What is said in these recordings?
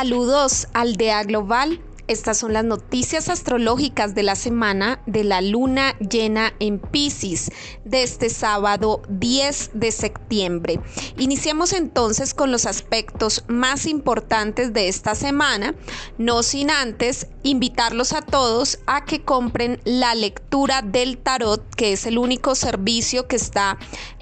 Saludos Aldea Global. Estas son las noticias astrológicas de la semana de la luna llena en Pisces de este sábado 10 de septiembre. Iniciamos entonces con los aspectos más importantes de esta semana, no sin antes invitarlos a todos a que compren la lectura del tarot, que es el único servicio que está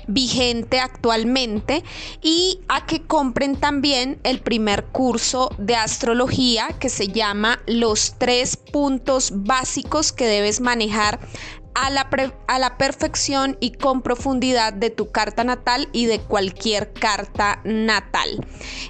vigente actualmente y a que compren también el primer curso de astrología que se llama Los tres puntos básicos que debes manejar a la, a la, perfección y con profundidad de tu carta natal y de cualquier carta natal.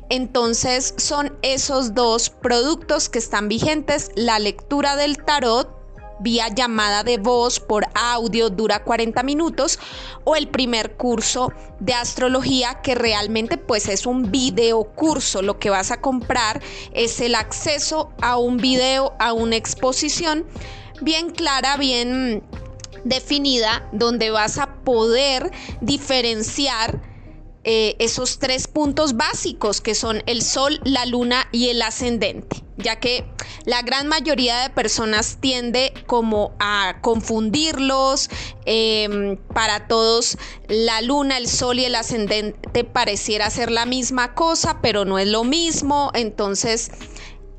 Entonces son esos dos productos que están vigentes, la lectura del tarot vía llamada de voz por audio dura 40 minutos o el primer curso de astrología que realmente pues es un video curso. Lo que vas a comprar es el acceso a un video a una exposición bien clara bien definida donde vas a poder diferenciar eh, esos tres puntos básicos que son el sol, la luna y el ascendente, ya que la gran mayoría de personas tiende como a confundirlos. Em, para todos, la luna, el sol y el ascendente pareciera ser la misma cosa, pero no es lo mismo. Entonces,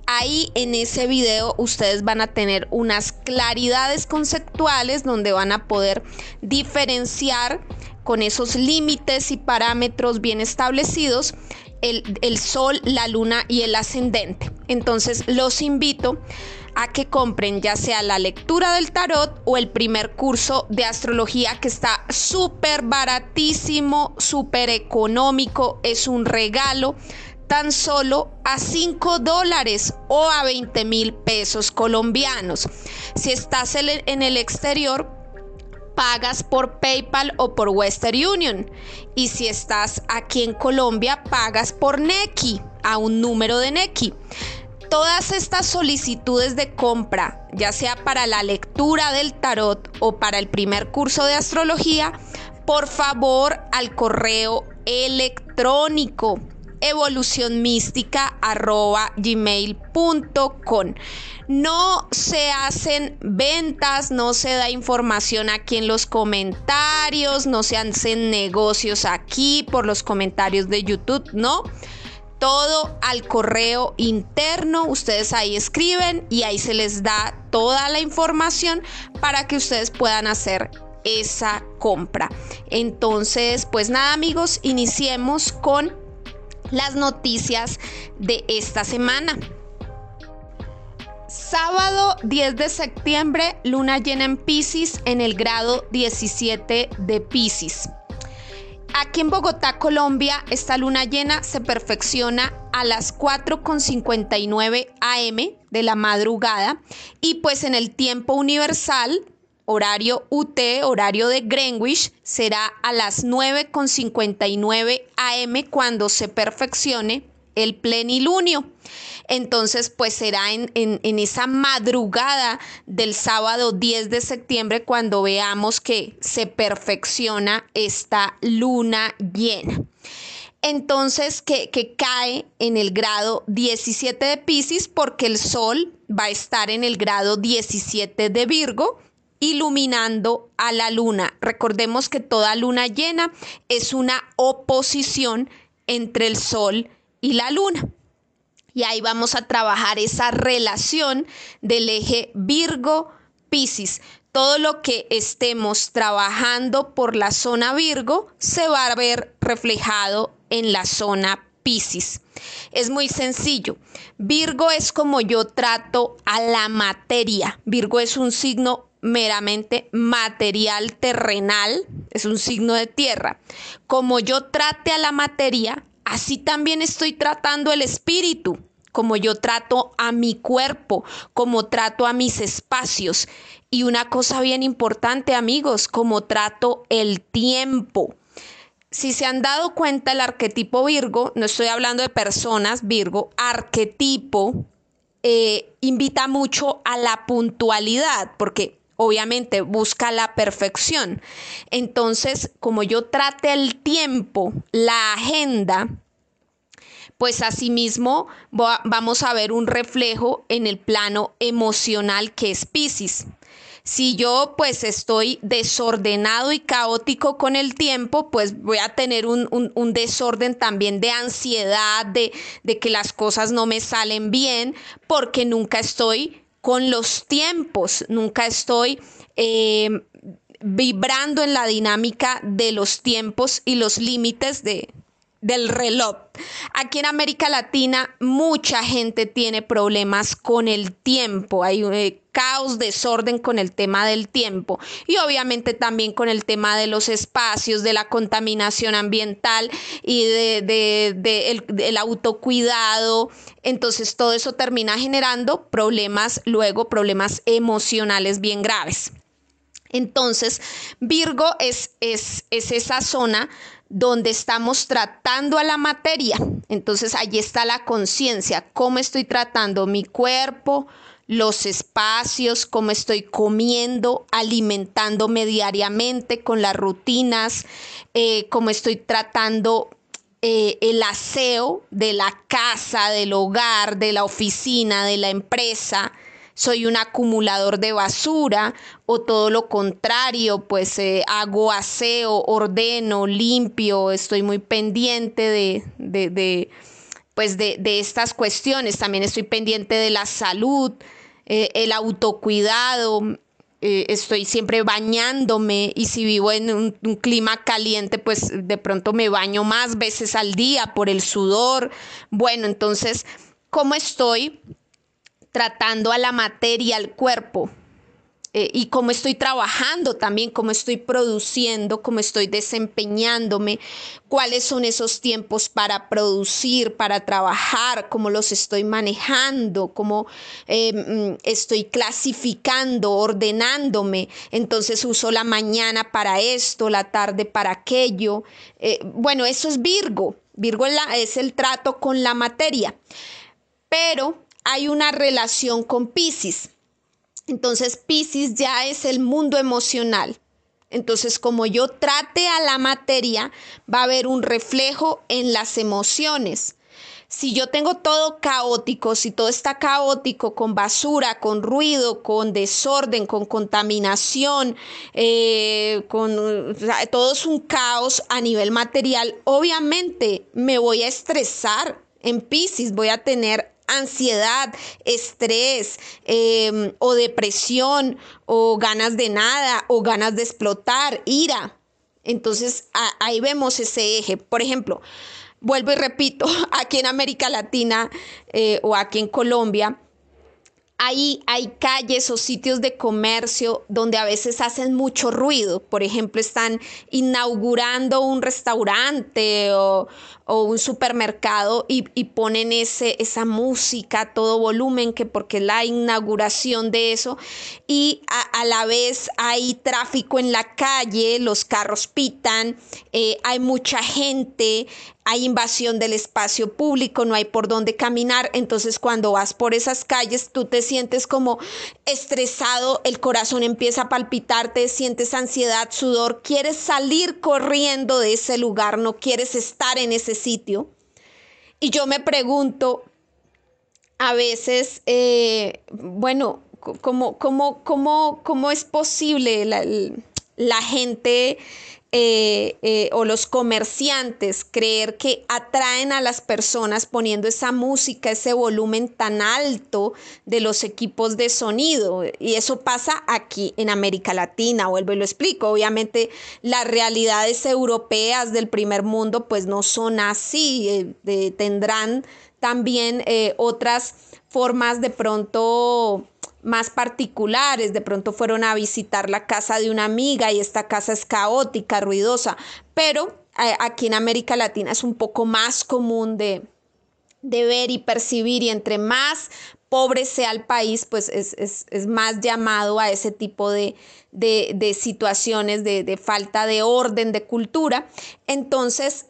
ahí en ese video ustedes van a tener unas claridades conceptuales donde van a poder diferenciar con esos límites y parámetros bien establecidos el, sol, la luna y el ascendente. Entonces los invito a que compren ya sea la lectura del tarot o el primer curso de astrología que está súper baratísimo, súper económico, es un regalo tan solo a 5 dólares o a 20 mil pesos colombianos. Si estás en el exterior, pagas por PayPal o por Western Union. Y si estás aquí en Colombia, pagas por Neki, a un número de Neki. Todas estas solicitudes de compra, ya sea para la lectura del tarot o para el primer curso de astrología, por favor al correo electrónico evolucionmística.gmail.com. No se hacen ventas, no se da información aquí en los comentarios, no se hacen negocios aquí por los comentarios de YouTube, no. Todo al correo interno, ustedes ahí escriben y ahí se les da toda la información para que ustedes puedan hacer esa compra. Entonces, pues nada amigos, iniciemos con las noticias de esta semana. Sábado 10 de septiembre, luna llena en Pisces en el grado 17 de Pisces. Aquí en Bogotá, Colombia, esta luna llena se perfecciona a las 4.59 am de la madrugada y pues en el tiempo universal horario UT, horario de Greenwich, será a las 9.59 am cuando se perfeccione el plenilunio. Entonces, pues será en, esa madrugada del sábado 10 de septiembre cuando veamos que se perfecciona esta luna llena. Entonces, que, que, cae en el grado 17 de Pisces porque el Sol va a estar en el grado 17 de Virgo iluminando a la luna. Recordemos que toda luna llena es una oposición entre el sol y la luna. Y ahí vamos a trabajar esa relación del eje Virgo-Piscis. Todo lo que estemos trabajando por la zona Virgo se va a ver reflejado en la zona Piscis. Es muy sencillo. Virgo es como yo trato a la materia. Virgo es un signo meramente material terrenal, es un signo de tierra. Como yo trate a la materia, así también estoy tratando el espíritu, como yo trato a mi cuerpo, como trato a mis espacios. Y una cosa bien importante, amigos, como trato el tiempo. Si se han dado cuenta, el arquetipo Virgo, no estoy hablando de personas, Virgo, arquetipo, eh, invita mucho a la puntualidad, porque obviamente busca la perfección. Entonces, como yo trate el tiempo, la agenda, pues asimismo vamos a ver un reflejo en el plano emocional que es Pisces. Si yo pues estoy desordenado y caótico con el tiempo, pues voy a tener un, desorden también de ansiedad, de, que las cosas no me salen bien, porque nunca estoy con los tiempos, nunca estoy eh, vibrando en la dinámica de los tiempos y los límites de, del reloj. Aquí en América Latina mucha gente tiene problemas con el tiempo, hay eh, caos, desorden con el tema del tiempo y obviamente también con el tema de los espacios, de la contaminación ambiental y de, el, autocuidado. Entonces todo eso termina generando problemas, luego problemas emocionales bien graves. Entonces, Virgo es, es, es esa zona donde estamos tratando a la materia. Entonces allí está la conciencia, cómo estoy tratando mi cuerpo, los espacios, cómo estoy comiendo, alimentándome diariamente con las rutinas, eh, cómo estoy tratando eh, el aseo de la casa, del hogar, de la oficina, de la empresa soy un acumulador de basura o todo lo contrario, pues eh, hago aseo, ordeno, limpio, estoy muy pendiente de, de, pues de, estas cuestiones, también estoy pendiente de la salud, eh, el autocuidado, eh, estoy siempre bañándome y si vivo en un, clima caliente, pues de pronto me baño más veces al día por el sudor. Bueno, entonces, ¿cómo estoy? Tratando a la materia, al cuerpo, eh, y cómo estoy trabajando también, cómo estoy produciendo, cómo estoy desempeñándome, cuáles son esos tiempos para producir, para trabajar, cómo los estoy manejando, cómo mm, estoy clasificando, ordenándome. Entonces uso la mañana para esto, la tarde para aquello. Eh, bueno, eso es Virgo. Virgo es el trato con la materia. Pero hay una relación con Pisces. Entonces Pisces ya es el mundo emocional. Entonces, como yo trate a la materia, va a haber un reflejo en las emociones. Si yo tengo todo caótico, si todo está caótico, con basura, con ruido, con desorden, con contaminación, eh, con todo es un caos a nivel material, obviamente me voy a estresar en Pisces, voy a tener ansiedad, estrés em, o depresión o ganas de nada o ganas de explotar, ira. Entonces ahí vemos ese eje. Por ejemplo, vuelvo y repito, aquí en América Latina eh, o aquí en Colombia, hay, hay calles o sitios de comercio donde a veces hacen mucho ruido. Por ejemplo, están inaugurando un restaurante o, un supermercado y, ponen ese, esa música a todo volumen, que porque es la inauguración de eso. Y a, la vez hay tráfico en la calle, los carros pitan, eh, hay mucha gente, hay invasión del espacio público, no hay por dónde caminar, entonces cuando vas por esas calles tú te sientes como estresado, el corazón empieza a palpitar, te sientes ansiedad, sudor, quieres salir corriendo de ese lugar, no quieres estar en ese sitio. Y yo me pregunto, a veces, eh, bueno, ¿cómo, cómo, cómo, cómo es posible la, la gente eh, eh, o los comerciantes creer que atraen a las personas poniendo esa música, ese volumen tan alto de los equipos de sonido. Y eso pasa aquí en América Latina, vuelvo y lo explico. Obviamente las realidades europeas del primer mundo pues no son así, eh, tendrán también otras formas de pronto más particulares, de pronto fueron a visitar la casa de una amiga y esta casa es caótica, ruidosa, pero eh, aquí en América Latina es un poco más común de, ver y percibir y entre más pobre sea el país, pues es, más llamado a ese tipo de, situaciones de, de falta de orden, de cultura. Entonces,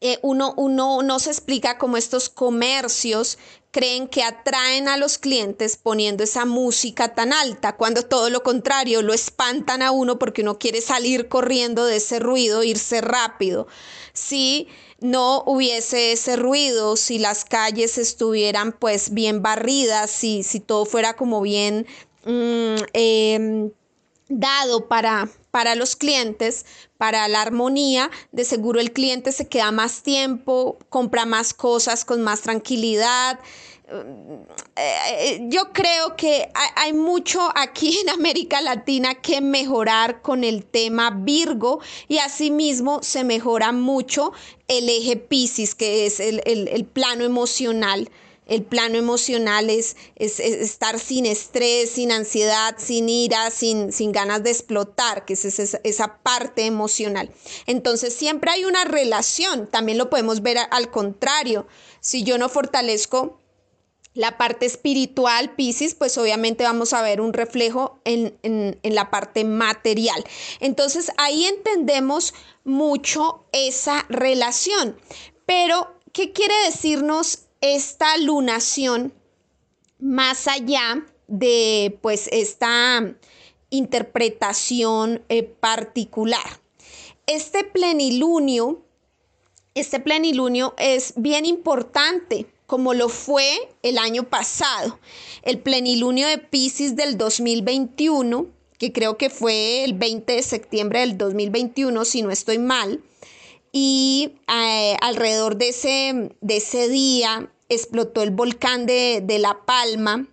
eh, uno, uno no se explica cómo estos comercios creen que atraen a los clientes poniendo esa música tan alta, cuando todo lo contrario, lo espantan a uno porque uno quiere salir corriendo de ese ruido, irse rápido. Si no hubiese ese ruido, si las calles estuvieran pues bien barridas, si, si todo fuera como bien mm, em, dado para, para los clientes, para la armonía, de seguro el cliente se queda más tiempo, compra más cosas con más tranquilidad. Eh, yo creo que hay mucho aquí en América Latina que mejorar con el tema Virgo y asimismo se mejora mucho el eje Pisces, que es el, el plano emocional el plano emocional es, estar sin estrés, sin ansiedad, sin ira, sin, sin ganas de explotar, que es esa, esa, parte emocional. Entonces siempre hay una relación, también lo podemos ver al contrario. Si yo no fortalezco la parte espiritual, Pisces, pues obviamente vamos a ver un reflejo en, en, en, la parte material. Entonces ahí entendemos mucho esa relación. Pero, ¿qué quiere decirnos esta lunación, más allá de pues esta interpretación eh, particular. Este plenilunio, este plenilunio es bien importante, como lo fue el año pasado. El plenilunio de Pisces del 2021, que creo que fue el 20 de septiembre del 2021, si no estoy mal, y eh, alrededor de ese, de ese día explotó el volcán de, La Palma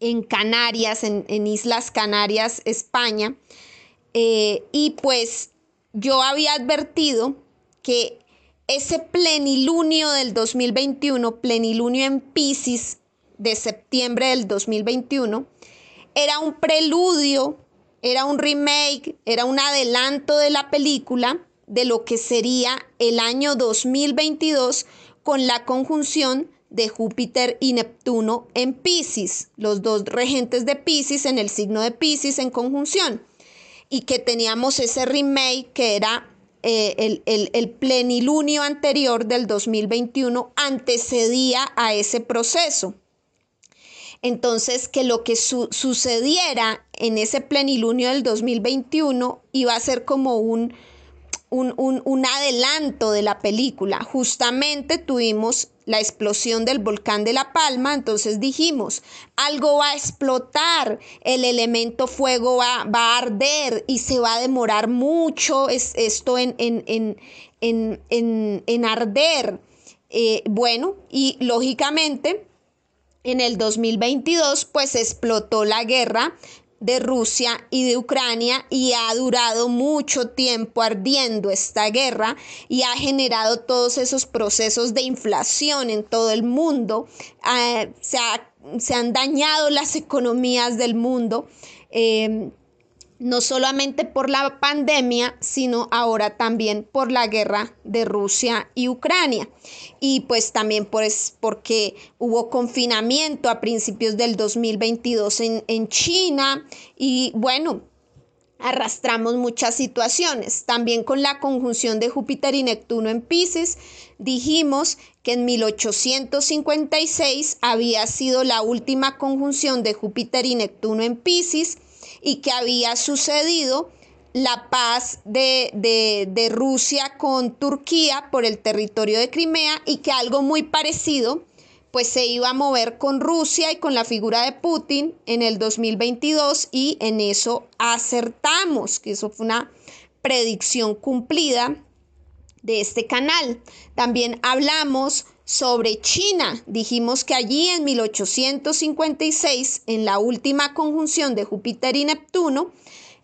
en Canarias, en, Islas Canarias, España. Eh, y pues yo había advertido que ese plenilunio del 2021, plenilunio en Pisces de septiembre del 2021, era un preludio, era un remake, era un adelanto de la película de lo que sería el año 2022 con la conjunción de Júpiter y Neptuno en Pisces, los dos regentes de Pisces en el signo de Pisces en conjunción, y que teníamos ese remake que era eh, el, el, plenilunio anterior del 2021 antecedía a ese proceso. Entonces, que lo que sucediera en ese plenilunio del 2021 iba a ser como un, un, adelanto de la película. Justamente tuvimos la explosión del volcán de La Palma, entonces dijimos, algo va a explotar, el elemento fuego va, a arder y se va a demorar mucho es, esto en, en, en, arder. Eh, bueno, y lógicamente en el 2022 pues explotó la guerra de Rusia y de Ucrania y ha durado mucho tiempo ardiendo esta guerra y ha generado todos esos procesos de inflación en todo el mundo. Ah, se, han dañado las economías del mundo. Eh, no solamente por la pandemia, sino ahora también por la guerra de Rusia y Ucrania. Y pues también pues porque hubo confinamiento a principios del 2022 en, en China y bueno, arrastramos muchas situaciones. También con la conjunción de Júpiter y Neptuno en Pisces, dijimos que en 1856 había sido la última conjunción de Júpiter y Neptuno en Pisces y que había sucedido la paz de, Rusia con Turquía por el territorio de Crimea y que algo muy parecido pues se iba a mover con Rusia y con la figura de Putin en el 2022 y en eso acertamos, que eso fue una predicción cumplida de este canal. También hablamos sobre China. Dijimos que allí en 1856, en la última conjunción de Júpiter y Neptuno,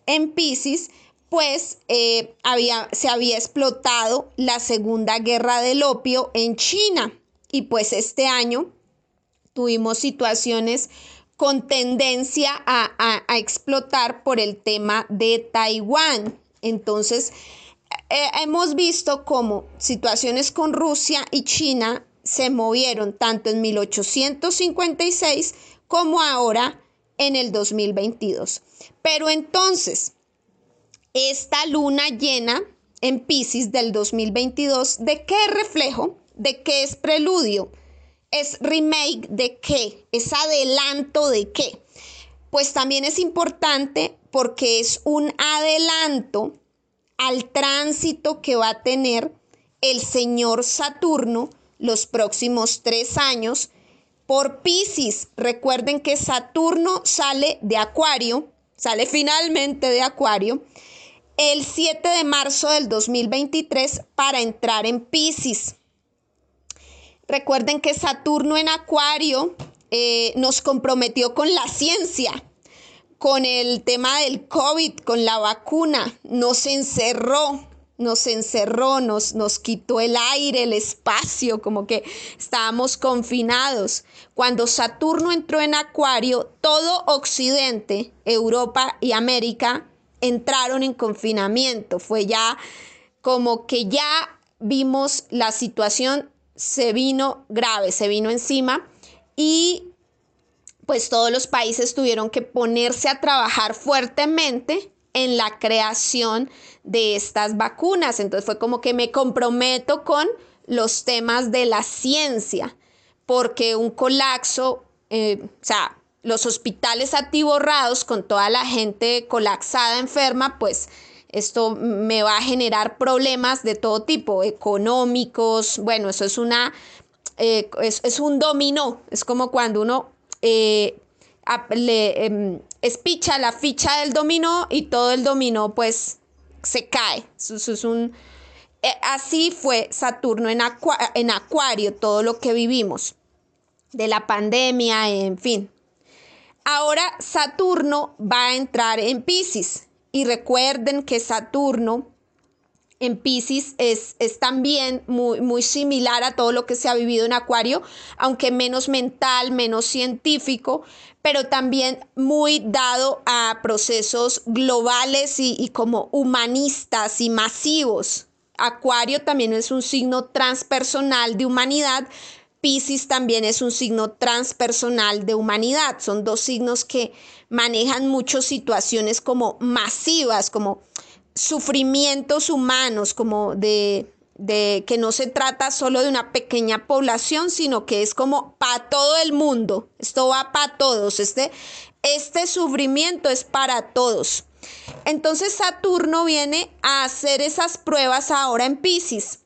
en Pisces, pues eh, había, se había explotado la Segunda Guerra del Opio en China. Y pues este año tuvimos situaciones con tendencia a, a explotar por el tema de Taiwán. Entonces, eh, hemos visto como situaciones con Rusia y China se movieron tanto en 1856 como ahora en el 2022. Pero entonces, esta luna llena en Pisces del 2022, ¿de qué reflejo? ¿De qué es preludio? ¿Es remake de qué? ¿Es adelanto de qué? Pues también es importante porque es un adelanto al tránsito que va a tener el señor Saturno los próximos tres años por Pisces. Recuerden que Saturno sale de Acuario, sale finalmente de Acuario el 7 de marzo del 2023 para entrar en Pisces. Recuerden que Saturno en Acuario eh, nos comprometió con la ciencia, con el tema del COVID, con la vacuna, nos encerró, nos encerró, nos, nos quitó el aire, el espacio, como que estábamos confinados. Cuando Saturno entró en Acuario, todo Occidente, Europa y América entraron en confinamiento. Fue ya como que ya vimos la situación se vino grave, se vino encima y pues todos los países tuvieron que ponerse a trabajar fuertemente en la creación de estas vacunas. Entonces fue como que me comprometo con los temas de la ciencia, porque un colapso, eh, o sea, los hospitales atiborrados con toda la gente colapsada, enferma, pues esto me va a generar problemas de todo tipo, económicos, bueno, eso es una, eh, es, un dominó, es como cuando uno eh, le em, espicha la ficha del dominó y todo el dominó pues se cae. es un, eh, así fue Saturno en, en Acuario, todo lo que vivimos de la pandemia, en fin. Ahora Saturno va a entrar en Pisces y recuerden que Saturno en Pisces es, es, también muy, muy similar a todo lo que se ha vivido en Acuario, aunque menos mental, menos científico, pero también muy dado a procesos globales y, y como humanistas y masivos. Acuario también es un signo transpersonal de humanidad, Pisces también es un signo transpersonal de humanidad. Son dos signos que manejan muchas situaciones como masivas, como sufrimientos humanos, como de, de que no se trata solo de una pequeña población, sino que es como para todo el mundo. Esto va para todos. Este, este sufrimiento es para todos. Entonces Saturno viene a hacer esas pruebas ahora en Pisces.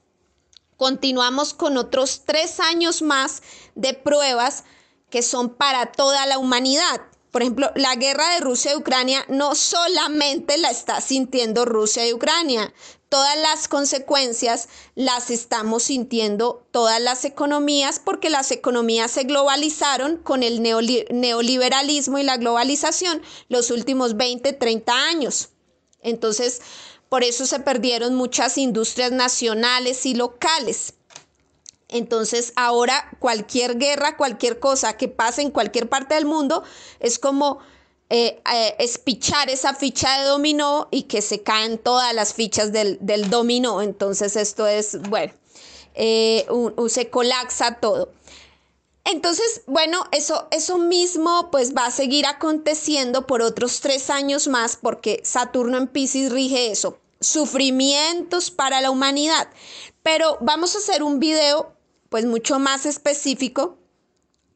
Continuamos con otros tres años más de pruebas que son para toda la humanidad. Por ejemplo, la guerra de Rusia y Ucrania no solamente la está sintiendo Rusia y Ucrania, todas las consecuencias las estamos sintiendo todas las economías porque las economías se globalizaron con el neoliberalismo y la globalización los últimos 20, 30 años. Entonces, por eso se perdieron muchas industrias nacionales y locales. Entonces ahora cualquier guerra, cualquier cosa que pase en cualquier parte del mundo es como eh, eh, espichar esa ficha de dominó y que se caen todas las fichas del, dominó. Entonces esto es, bueno, eh, se colapsa todo. Entonces, bueno, eso, eso mismo pues va a seguir aconteciendo por otros tres años más porque Saturno en Pisces rige eso, sufrimientos para la humanidad. Pero vamos a hacer un video pues mucho más específico,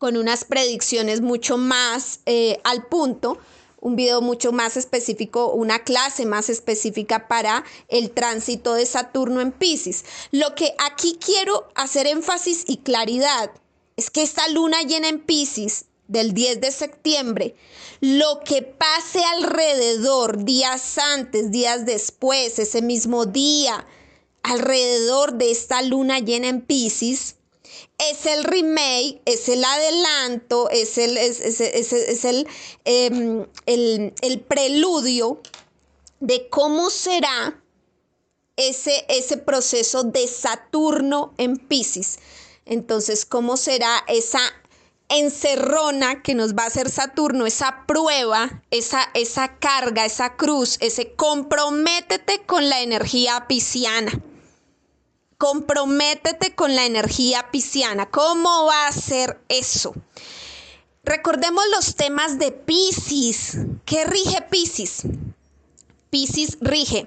con unas predicciones mucho más eh, al punto, un video mucho más específico, una clase más específica para el tránsito de Saturno en Pisces. Lo que aquí quiero hacer énfasis y claridad es que esta luna llena en Pisces del 10 de septiembre, lo que pase alrededor, días antes, días después, ese mismo día, alrededor de esta luna llena en Pisces, es el remake, es el adelanto, es el, es, el, em, el, el, preludio de cómo será ese, ese proceso de Saturno en Pisces. Entonces, ¿cómo será esa encerrona que nos va a hacer Saturno, esa prueba, esa, esa carga, esa cruz, ese comprométete con la energía pisciana? Comprométete con la energía pisciana. ¿Cómo va a ser eso? Recordemos los temas de Piscis. ¿Qué rige Piscis? Piscis rige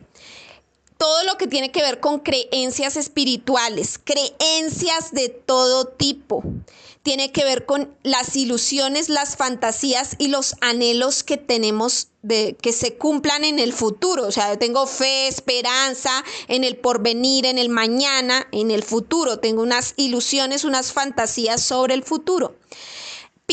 todo lo que tiene que ver con creencias espirituales, creencias de todo tipo. Tiene que ver con las ilusiones, las fantasías y los anhelos que tenemos de que se cumplan en el futuro. O sea, yo tengo fe, esperanza en el porvenir, en el mañana, en el futuro. Tengo unas ilusiones, unas fantasías sobre el futuro.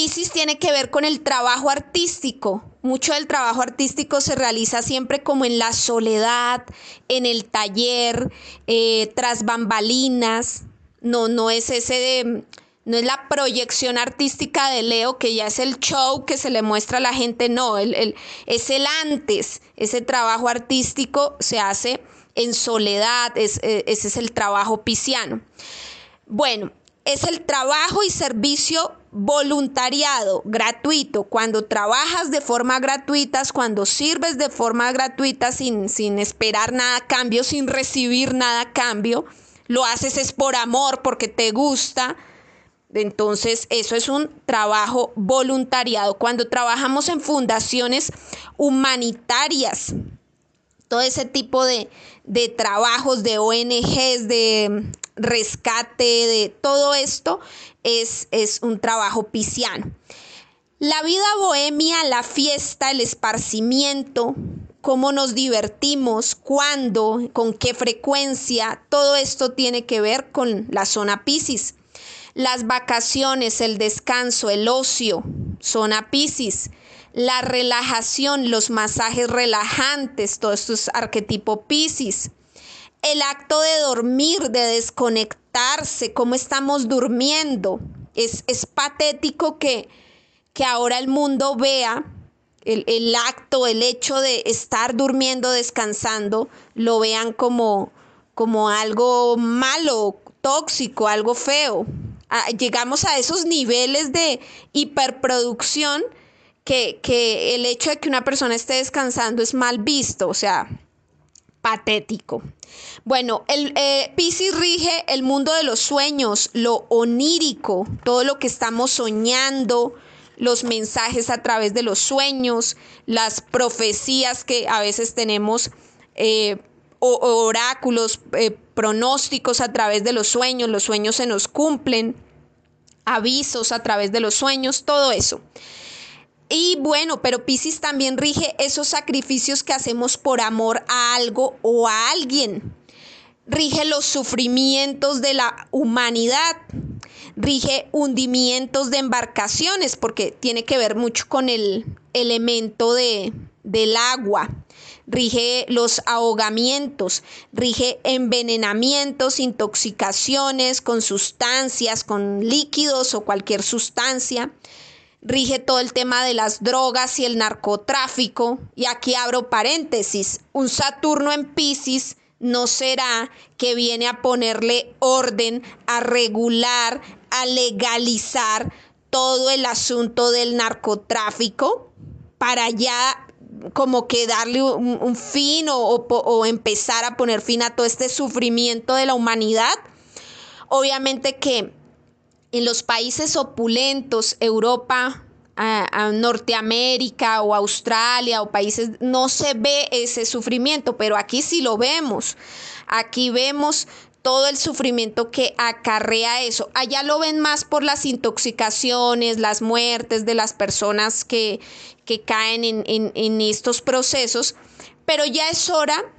Piscis tiene que ver con el trabajo artístico. Mucho del trabajo artístico se realiza siempre como en la soledad, en el taller, eh, tras bambalinas. No, no es ese no es la proyección artística de Leo, que ya es el show que se le muestra a la gente, no, es el antes. Ese trabajo artístico se hace en soledad, eh, ese es el trabajo pisciano. Bueno, es el trabajo y servicio voluntariado gratuito, cuando trabajas de forma gratuita, cuando sirves de forma gratuita sin, sin esperar nada a cambio, sin recibir nada a cambio, lo haces es por amor, porque te gusta. Entonces, eso es un trabajo voluntariado. Cuando trabajamos en fundaciones humanitarias, todo ese tipo de, de trabajos de ONGs, de rescate, de todo esto, es, un trabajo pisciano. La vida bohemia, la fiesta, el esparcimiento, cómo nos divertimos, cuándo, con qué frecuencia, todo esto tiene que ver con la zona Piscis. Las vacaciones, el descanso, el ocio, zona Piscis. La relajación, los masajes relajantes, todo esto es arquetipo Piscis. El acto de dormir, de desconectar cómo estamos durmiendo. Es, es patético que, que ahora el mundo vea el, el, acto, el hecho de estar durmiendo, descansando, lo vean como, como algo malo, tóxico, algo feo. Ah, llegamos a esos niveles de hiperproducción que, que el hecho de que una persona esté descansando es mal visto, o sea, patético. Bueno, el eh, rige el mundo de los sueños, lo onírico, todo lo que estamos soñando, los mensajes a través de los sueños, las profecías que a veces tenemos, eh, oráculos, eh, pronósticos a través de los sueños, los sueños se nos cumplen, avisos a través de los sueños, todo eso. Y bueno, pero Pisces también rige esos sacrificios que hacemos por amor a algo o a alguien. Rige los sufrimientos de la humanidad. Rige hundimientos de embarcaciones porque tiene que ver mucho con el elemento de, del agua. Rige los ahogamientos, rige envenenamientos, intoxicaciones con sustancias, con líquidos o cualquier sustancia rige todo el tema de las drogas y el narcotráfico. Y aquí abro paréntesis, un Saturno en Pisces no será que viene a ponerle orden, a regular, a legalizar todo el asunto del narcotráfico para ya como que darle un, fin o, o empezar a poner fin a todo este sufrimiento de la humanidad. Obviamente que en los países opulentos, Europa, a, Norteamérica o Australia o países, no se ve ese sufrimiento, pero aquí sí lo vemos. Aquí vemos todo el sufrimiento que acarrea eso. Allá lo ven más por las intoxicaciones, las muertes de las personas que, que caen en, en estos procesos, pero ya es hora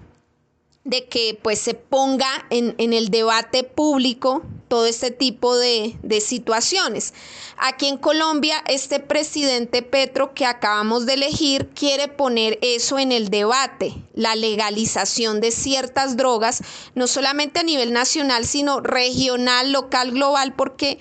de que pues se ponga en, el debate público todo este tipo de, de, situaciones. Aquí en Colombia, este presidente Petro que acabamos de elegir quiere poner eso en el debate, la legalización de ciertas drogas, no solamente a nivel nacional, sino regional, local, global, porque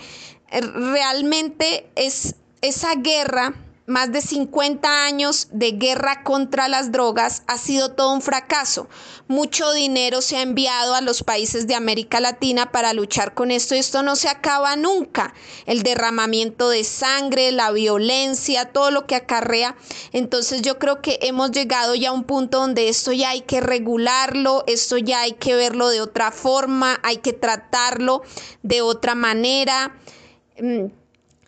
eh, realmente es esa guerra más de 50 años de guerra contra las drogas ha sido todo un fracaso. Mucho dinero se ha enviado a los países de América Latina para luchar con esto y esto no se acaba nunca. El derramamiento de sangre, la violencia, todo lo que acarrea. Entonces yo creo que hemos llegado ya a un punto donde esto ya hay que regularlo, esto ya hay que verlo de otra forma, hay que tratarlo de otra manera mm,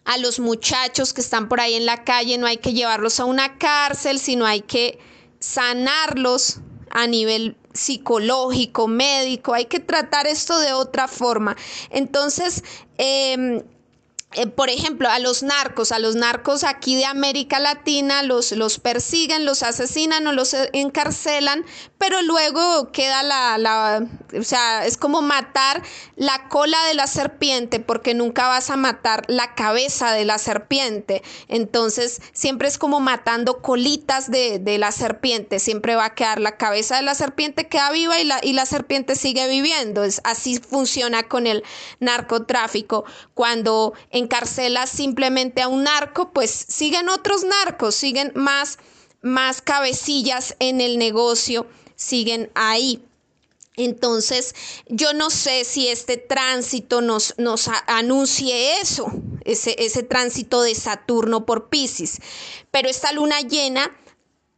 a los muchachos que están por ahí en la calle, no hay que llevarlos a una cárcel, sino hay que sanarlos a nivel psicológico, médico, hay que tratar esto de otra forma. Entonces, em, eh, por ejemplo, a los narcos, a los narcos aquí de América Latina los, los persiguen, los asesinan o los encarcelan, pero luego queda la, la, o sea, es como matar la cola de la serpiente, porque nunca vas a matar la cabeza de la serpiente. Entonces, siempre es como matando colitas de, de la serpiente, siempre va a quedar la cabeza de la serpiente queda viva y la, y la serpiente sigue viviendo. Es, así funciona con el narcotráfico. Cuando encarcela simplemente a un narco, pues siguen otros narcos, siguen más, más cabecillas en el negocio, siguen ahí. Entonces, yo no sé si este tránsito nos, nos anuncie eso, ese, ese tránsito de Saturno por Pisces, pero esta luna llena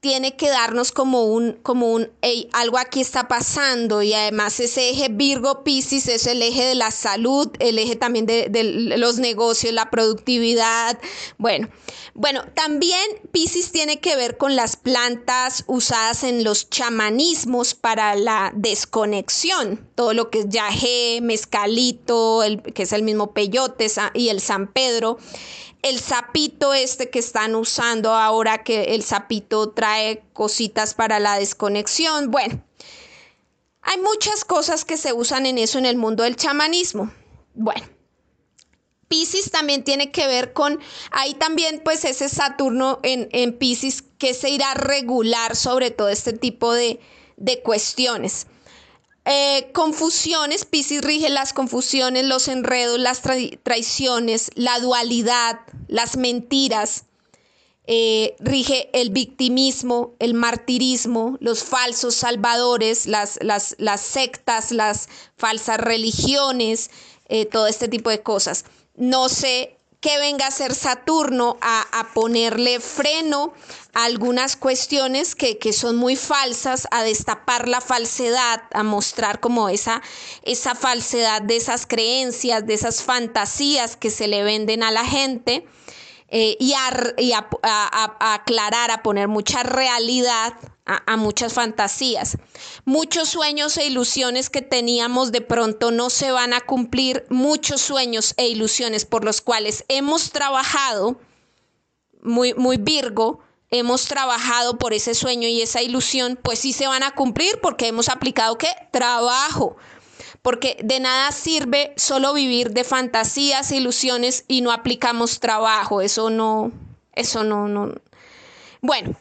tiene que darnos como un, como un, algo aquí está pasando y además ese eje Virgo Piscis es el eje de la salud, el eje también de, los negocios, la productividad. Bueno, bueno, también Piscis tiene que ver con las plantas usadas en los chamanismos para la desconexión, todo lo que es yagé, mezcalito, el, que es el mismo peyote y el San Pedro el sapito este que están usando ahora que el sapito trae cositas para la desconexión. Bueno, hay muchas cosas que se usan en eso en el mundo del chamanismo. Bueno, Pisces también tiene que ver con, ahí también pues ese Saturno en, en Pisces que se irá a regular sobre todo este tipo de, de cuestiones. Eh, confusiones, Piscis rige las confusiones, los enredos, las traiciones, la dualidad, las mentiras. Eh, rige el victimismo, el martirismo, los falsos salvadores, las, las, las sectas, las falsas religiones, eh, todo este tipo de cosas. No sé que venga a ser Saturno a, ponerle freno a algunas cuestiones que, son muy falsas, a destapar la falsedad, a mostrar como esa, esa falsedad de esas creencias, de esas fantasías que se le venden a la gente. Eh, y, a, aclarar, a poner mucha realidad a, muchas fantasías. Muchos sueños e ilusiones que teníamos de pronto no se van a cumplir, muchos sueños e ilusiones por los cuales hemos trabajado, muy, muy Virgo, hemos trabajado por ese sueño y esa ilusión, pues sí se van a cumplir porque hemos aplicado qué? Trabajo. Porque de nada sirve solo vivir de fantasías, ilusiones y no aplicamos trabajo. Eso no, eso no, no. Bueno,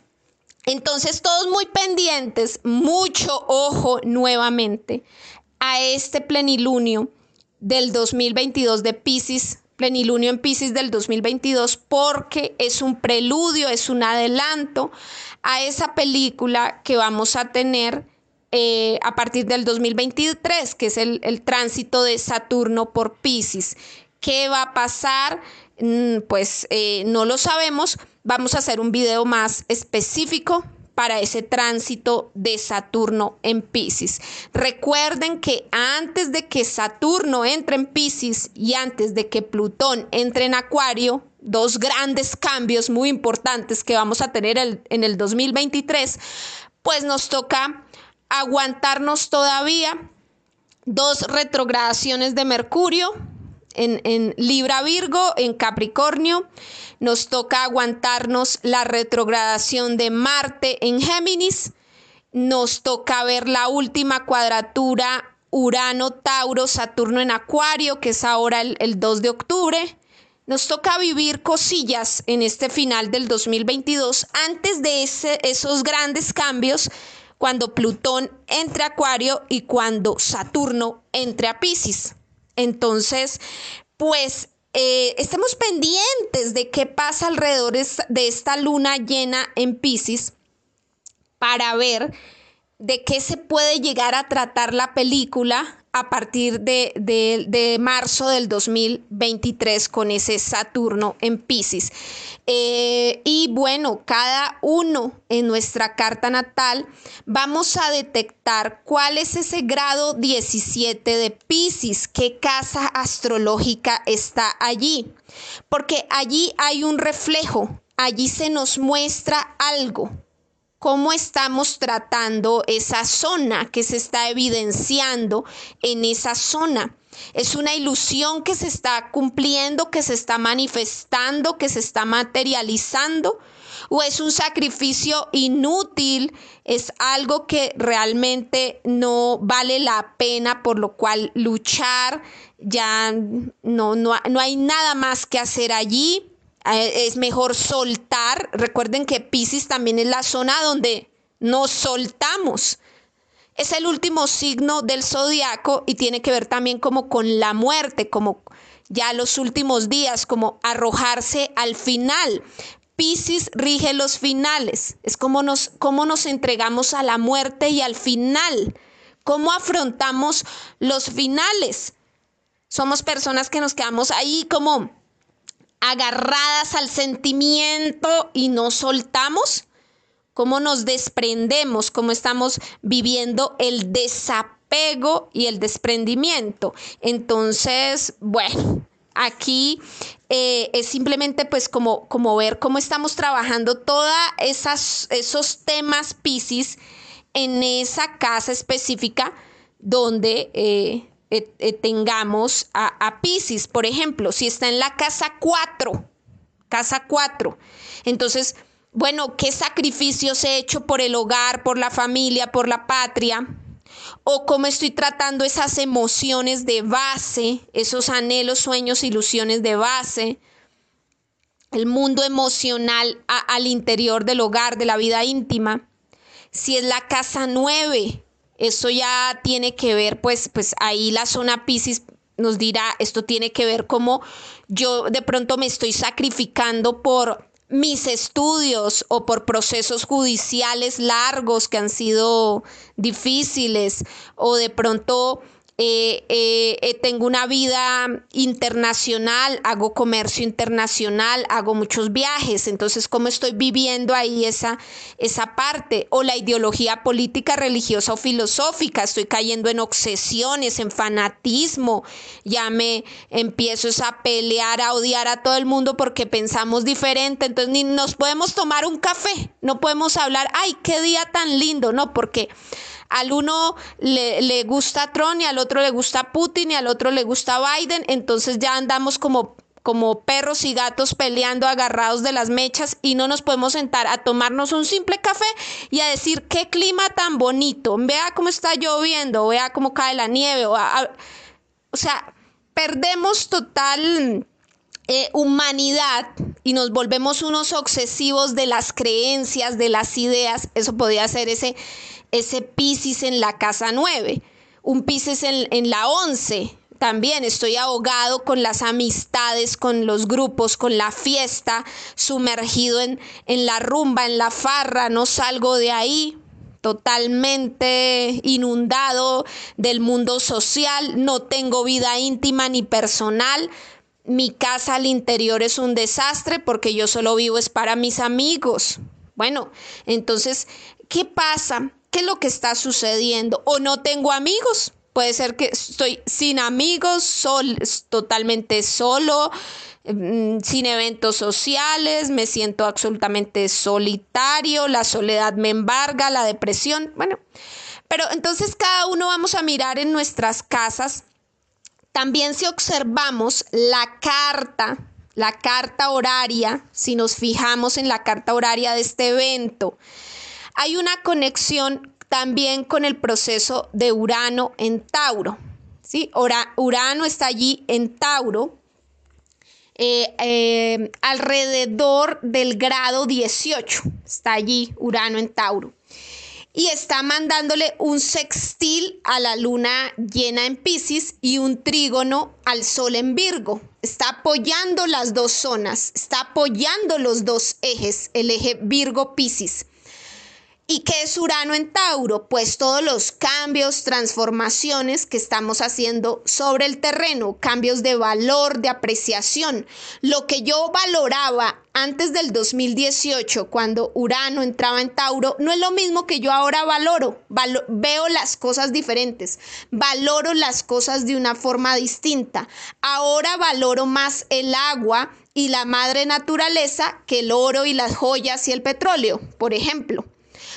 entonces, todos muy pendientes, mucho ojo nuevamente a este plenilunio del 2022 de Pisces, plenilunio en Pisces del 2022, porque es un preludio, es un adelanto a esa película que vamos a tener eh, a partir del 2023, que es el, tránsito de Saturno por Pisces. ¿Qué va a pasar? Mm, pues eh, no lo sabemos. Vamos a hacer un video más específico para ese tránsito de Saturno en Pisces. Recuerden que antes de que Saturno entre en Pisces y antes de que Plutón entre en Acuario, dos grandes cambios muy importantes que vamos a tener en el 2023, pues nos toca aguantarnos todavía dos retrogradaciones de Mercurio, en, Libra Virgo, en Capricornio. Nos toca aguantarnos la retrogradación de Marte en Géminis. Nos toca ver la última cuadratura Urano, Tauro, Saturno en Acuario, que es ahora el, 2 de octubre. Nos toca vivir cosillas en este final del 2022 antes de esos grandes cambios cuando Plutón entre a Acuario y cuando Saturno entre a Pisces. Entonces, pues eh, estemos pendientes de qué pasa alrededor de esta luna llena en Pisces para ver de qué se puede llegar a tratar la película a partir de, marzo del 2023 con ese Saturno en Pisces. Eh, y bueno, cada uno en nuestra carta natal vamos a detectar cuál es ese grado 17 de Pisces, qué casa astrológica está allí, porque allí hay un reflejo, allí se nos muestra algo cómo estamos tratando esa zona que se está evidenciando en esa zona. Es una ilusión que se está cumpliendo, que se está manifestando, que se está materializando. O es un sacrificio inútil, es algo que realmente no vale la pena, por lo cual luchar, ya no, no, no hay nada más que hacer allí eh, es mejor soltar. Recuerden que Pisces también es la zona donde nos soltamos. Es el último signo del zodiaco y tiene que ver también como con la muerte, como ya los últimos días, como arrojarse al final. Pisces rige los finales. Es como nos, como nos entregamos a la muerte y al final. ¿Cómo afrontamos los finales? Somos personas que nos quedamos ahí como agarradas al sentimiento y no soltamos? ¿Cómo nos desprendemos? ¿Cómo estamos viviendo el desapego y el desprendimiento? Entonces, bueno, aquí eh, es simplemente pues como, ver cómo estamos trabajando todos esos temas Pisces en esa casa específica donde eh, eh, tengamos a, a Pisces, por ejemplo, si está en la casa 4, casa 4, entonces, bueno, ¿qué sacrificios he hecho por el hogar, por la familia, por la patria? o cómo estoy tratando esas emociones de base, esos anhelos, sueños, ilusiones de base, el mundo emocional al interior del hogar, de la vida íntima. Si es la casa 9, eso ya tiene que ver, pues, pues ahí la zona Pisces nos dirá, esto tiene que ver como yo de pronto me estoy sacrificando por mis estudios o por procesos judiciales largos que han sido difíciles o de pronto eh, eh, eh, tengo una vida internacional, hago comercio internacional, hago muchos viajes, entonces cómo estoy viviendo ahí esa, esa parte, o la ideología política, religiosa o filosófica, estoy cayendo en obsesiones, en fanatismo, ya me empiezo a pelear, a odiar a todo el mundo porque pensamos diferente, entonces ni nos podemos tomar un café, no podemos hablar, ay, qué día tan lindo, no, porque al uno le, gusta Trump y al otro le gusta Putin y al otro le gusta Biden, entonces ya andamos como como perros y gatos peleando agarrados de las mechas y no nos podemos sentar a tomarnos un simple café y a decir qué clima tan bonito, vea cómo está lloviendo, vea cómo cae la nieve, o, o sea, perdemos total eh, humanidad y nos volvemos unos obsesivos de las creencias, de las ideas, eso podría ser ese, ese Piscis en la casa 9, un Piscis en, en la 11. También estoy ahogado con las amistades, con los grupos, con la fiesta, sumergido en, en la rumba, en la farra, no salgo de ahí, totalmente inundado del mundo social, no tengo vida íntima ni personal, mi casa al interior es un desastre porque yo solo vivo es para mis amigos. Bueno, entonces, ¿qué pasa? ¿Qué es lo que está sucediendo? ¿O no tengo amigos? Puede ser que estoy sin amigos, sol, totalmente solo, mm, sin eventos sociales, me siento absolutamente solitario, la soledad me embarga, la depresión. Bueno, pero entonces cada uno vamos a mirar en nuestras casas también si observamos la carta, la carta horaria, si nos fijamos en la carta horaria de este evento, hay una conexión también con el proceso de Urano en Tauro. ¿sí? Urano está allí en Tauro, eh, eh, alrededor del grado 18. Está allí Urano en Tauro y está mandándole un sextil a la luna llena en Pisces y un trígono al sol en Virgo. Está apoyando las dos zonas, está apoyando los dos ejes, el eje Virgo-Pisces. ¿Y qué es Urano en Tauro? Pues todos los cambios, transformaciones que estamos haciendo sobre el terreno, cambios de valor, de apreciación. Lo que yo valoraba antes del 2018, cuando Urano entraba en Tauro, no es lo mismo que yo ahora valoro. veo las cosas diferentes, valoro las cosas de una forma distinta. Ahora valoro más el agua y la madre naturaleza que el oro y las joyas y el petróleo, por ejemplo.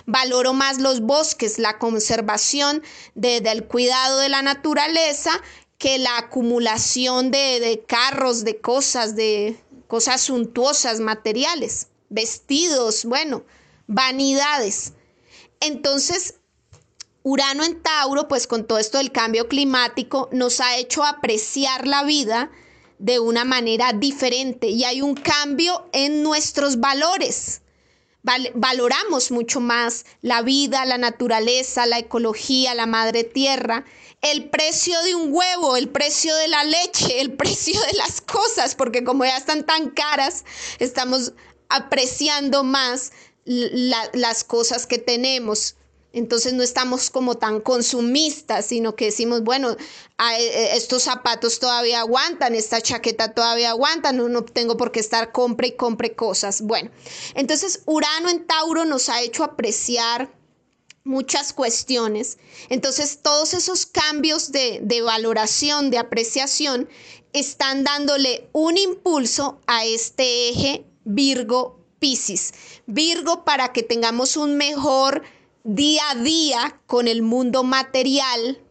Valoro más los bosques, la conservación del cuidado de la naturaleza que la acumulación de, de carros, de cosas, de cosas suntuosas, materiales, vestidos, bueno, vanidades. Entonces, Urano en Tauro, pues con todo esto del cambio climático, nos ha hecho apreciar la vida de una manera diferente y hay un cambio en nuestros valores. Valoramos mucho más la vida, la naturaleza, la ecología, la madre tierra, el precio de un huevo, el precio de la leche, el precio de las cosas, porque como ya están tan caras, estamos apreciando más las cosas que tenemos. Entonces no estamos como tan consumistas, sino que decimos, bueno, eh, estos zapatos todavía aguantan, esta chaqueta todavía aguanta, no, no tengo por qué estar compre y compre cosas. Bueno, entonces Urano en Tauro nos ha hecho apreciar muchas cuestiones. Entonces todos esos cambios de, de valoración, de apreciación, están dándole un impulso a este eje Virgo Piscis. Virgo para que tengamos un mejor día a día con el mundo material,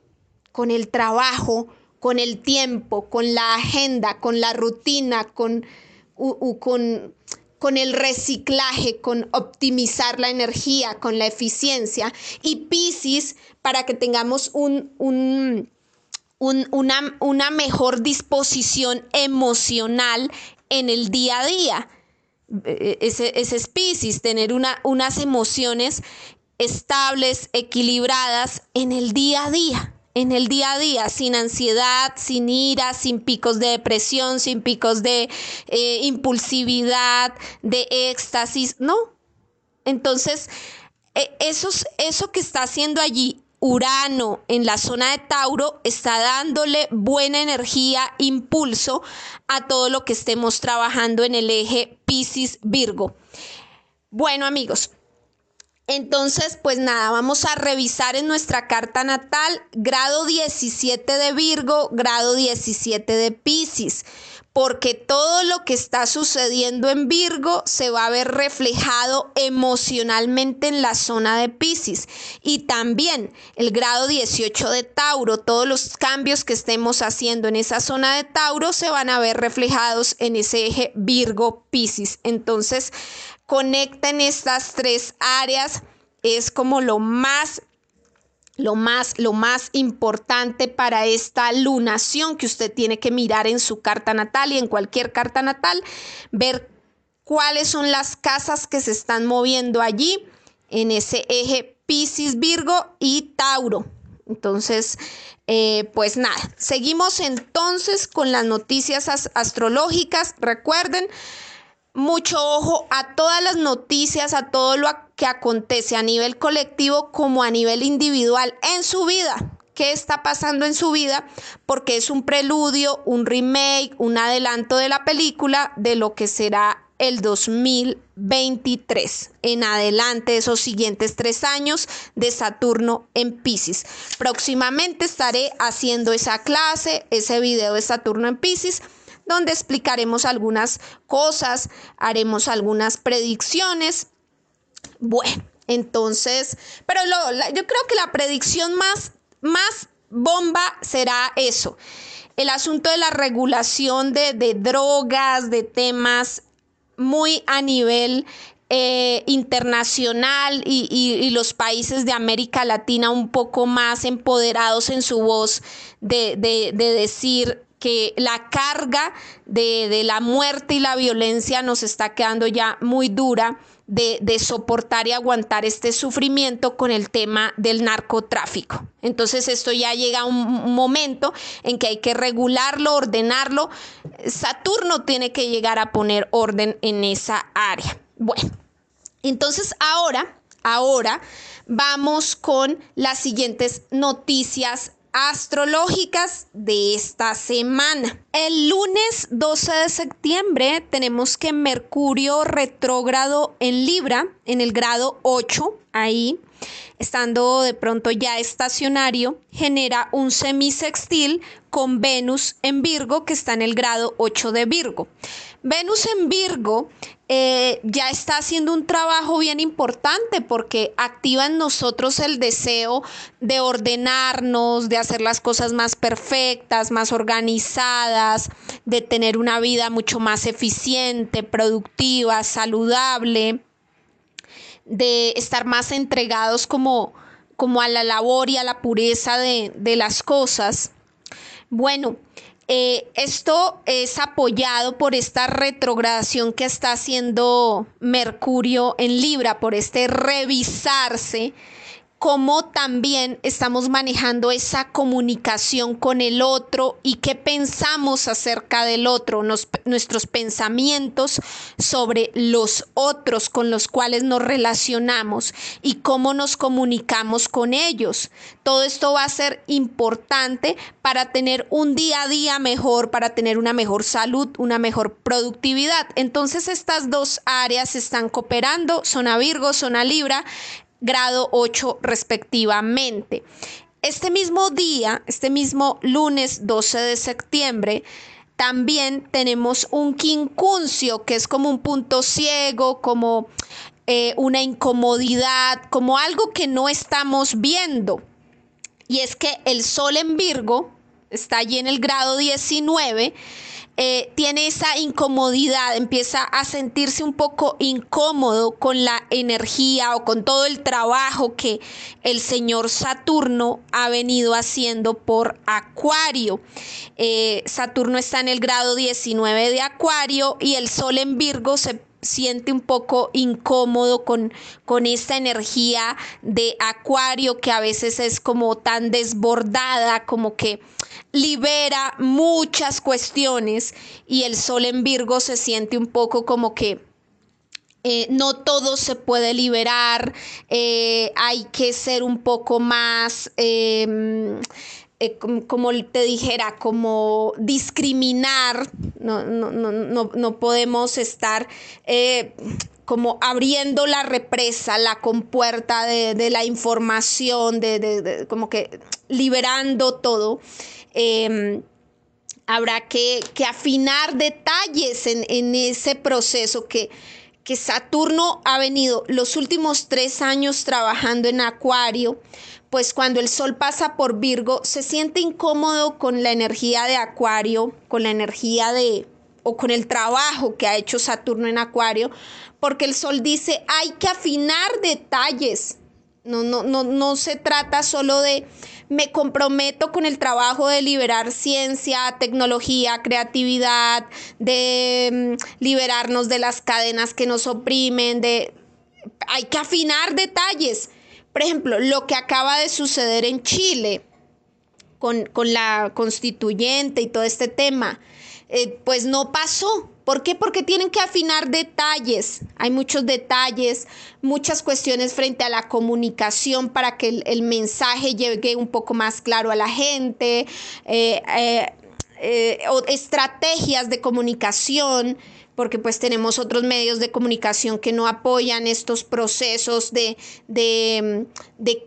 con el trabajo, con el tiempo, con la agenda, con la rutina, con, con, con el reciclaje, con optimizar la energía, con la eficiencia. Y Pisces para que tengamos un, un, una, una mejor disposición emocional en el día a día. E, e, ese, ese es Pisces, tener una, unas emociones estables, equilibradas en el día a día, en el día a día, sin ansiedad, sin ira, sin picos de depresión, sin picos de eh, impulsividad, de éxtasis, no. Entonces, e, eso, eso que está haciendo allí Urano en la zona de Tauro está dándole buena energía, impulso a todo lo que estemos trabajando en el eje Pisces-Virgo. Bueno amigos, entonces, pues nada, vamos a revisar en nuestra carta natal grado 17 de Virgo, grado 17 de Pisces, porque todo lo que está sucediendo en Virgo se va a ver reflejado emocionalmente en la zona de Pisces y también el grado 18 de Tauro, todos los cambios que estemos haciendo en esa zona de Tauro se van a ver reflejados en ese eje Virgo-Pisces. Entonces, conecten estas tres áreas es como lo más lo más, lo más importante para esta lunación que usted tiene que mirar en su carta natal y en cualquier carta natal, ver cuáles son las casas que se están moviendo allí en ese eje Pisces, Virgo y Tauro. Entonces, eh, pues nada, seguimos entonces con las noticias astrológicas. Recuerden, mucho ojo a todas las noticias, a todo lo que acontece a nivel colectivo como a nivel individual en su vida. ¿Qué está pasando en su vida? Porque es un preludio, un remake, un adelanto de la película de lo que será el 2023 en adelante esos siguientes tres años de Saturno en Pisces. Próximamente estaré haciendo esa clase, ese video de Saturno en Pisces donde explicaremos algunas cosas, haremos algunas predicciones. Bueno, entonces, pero yo creo que la predicción más, más bomba será eso. El asunto de la regulación de, drogas, de temas muy a nivel eh, internacional y, los países de América Latina un poco más empoderados en su voz de, de, decir que la carga de, la muerte y la violencia nos está quedando ya muy dura de, de, soportar y aguantar este sufrimiento con el tema del narcotráfico. Entonces esto ya llega a un momento en que hay que regularlo, ordenarlo. Saturno tiene que llegar a poner orden en esa área. Bueno, entonces ahora, ahora vamos con las siguientes noticias astrológicas de esta semana. El lunes 12 de septiembre tenemos que Mercurio retrógrado en Libra, en el grado 8, ahí estando de pronto ya estacionario, genera un semisextil con Venus en Virgo que está en el grado 8 de Virgo. Venus en Virgo eh, ya está haciendo un trabajo bien importante porque activa en nosotros el deseo de ordenarnos, de hacer las cosas más perfectas, más organizadas, de tener una vida mucho más eficiente, productiva, saludable, de estar más entregados como, como a la labor y a la pureza de, de las cosas. Bueno, eh, esto es apoyado por esta retrogradación que está haciendo Mercurio en Libra, por este revisarse cómo también estamos manejando esa comunicación con el otro y qué pensamos acerca del otro, nuestros pensamientos sobre los otros con los cuales nos relacionamos y cómo nos comunicamos con ellos. Todo esto va a ser importante para tener un día a día mejor, para tener una mejor salud, una mejor productividad. Entonces estas dos áreas están cooperando, zona Virgo, zona Libra, grado 8 respectivamente. Este mismo día, este mismo lunes 12 de septiembre, también tenemos un quincuncio, que es como un punto ciego, como eh, una incomodidad, como algo que no estamos viendo. Y es que el Sol en Virgo está allí en el grado 19 eh, tiene esa incomodidad, empieza a sentirse un poco incómodo con la energía o con todo el trabajo que el señor Saturno ha venido haciendo por Acuario. Eh, Saturno está en el grado 19 de Acuario y el Sol en Virgo se siente un poco incómodo con, con esta energía de Acuario que a veces es como tan desbordada, como que libera muchas cuestiones y el sol en Virgo se siente un poco como que eh, no todo se puede liberar, eh, hay que ser un poco más, em, eh, como, te dijera, como discriminar, no, no, podemos estar como abriendo la represa, la compuerta de, la información, de, como que liberando todo. Em, habrá que, afinar detalles en, ese proceso que, que Saturno ha venido los últimos tres años trabajando en Acuario, pues cuando el Sol pasa por Virgo se siente incómodo con la energía de Acuario, con la energía de o con el trabajo que ha hecho Saturno en Acuario, porque el Sol dice hay que afinar detalles. No, no, no, no se trata solo de me comprometo con el trabajo de liberar ciencia, tecnología, creatividad, de mm, liberarnos de las cadenas que nos oprimen, de hay que afinar detalles. Por ejemplo, lo que acaba de suceder en Chile con, la constituyente y todo este tema, eh, pues no pasó. ¿Por qué? Porque tienen que afinar detalles. Hay muchos detalles, muchas cuestiones frente a la comunicación para que el, mensaje llegue un poco más claro a la gente, eh, eh, eh, estrategias de comunicación porque pues tenemos otros medios de comunicación que no apoyan estos procesos de, de,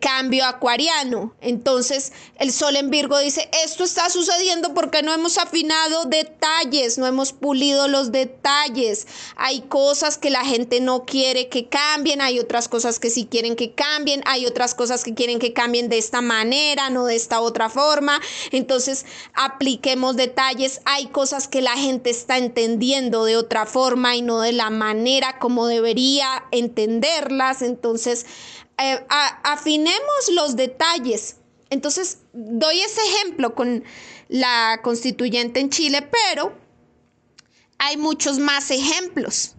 cambio acuariano. Entonces el Sol en Virgo dice, esto está sucediendo porque no hemos afinado detalles, no hemos pulido los detalles. Hay cosas que la gente no quiere que cambien, hay otras cosas que sí quieren que cambien, hay otras cosas que quieren que cambien de esta manera, no de esta otra forma. Entonces apliquemos detalles, hay cosas que la gente está entendiendo de otra forma y no de la manera como debería entenderlas. Entonces, eh, afinemos los detalles. Entonces, doy ese ejemplo con la constituyente en Chile, pero hay muchos más ejemplos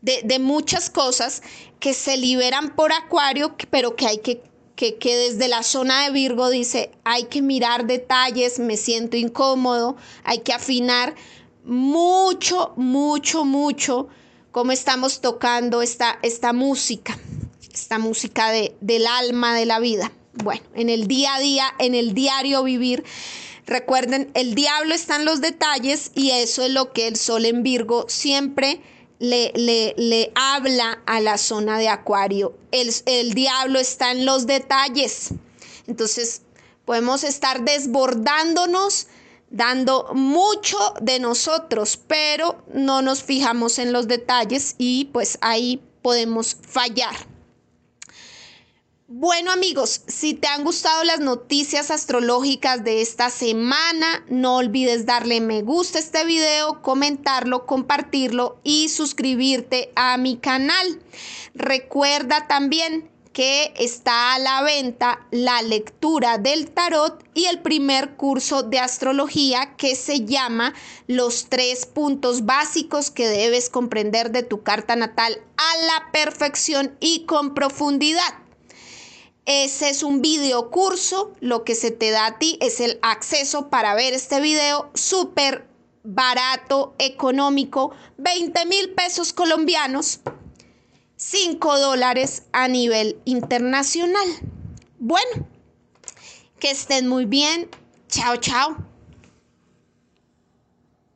de, de muchas cosas que se liberan por acuario, pero que hay que que, que, desde la zona de Virgo dice, hay que mirar detalles, me siento incómodo, hay que afinar, mucho, mucho, mucho cómo estamos tocando esta, esta música, esta música de, del alma de la vida. Bueno, en el día a día, en el diario vivir, recuerden, el diablo está en los detalles y eso es lo que el sol en Virgo siempre le, le, habla a la zona de acuario. El, el diablo está en los detalles. Entonces, podemos estar desbordándonos, dando mucho de nosotros, pero no nos fijamos en los detalles y pues ahí podemos fallar. Bueno amigos, si te han gustado las noticias astrológicas de esta semana, no olvides darle me gusta a este video, comentarlo, compartirlo y suscribirte a mi canal. Recuerda también que está a la venta la lectura del tarot y el primer curso de astrología que se llama Los tres puntos básicos que debes comprender de tu carta natal a la perfección y con profundidad. Ese es un video curso. Lo que se te da a ti es el acceso para ver este video súper barato, económico, 20 mil pesos colombianos, 5 dólares a nivel internacional. Bueno, que estén muy bien. Chao, chao.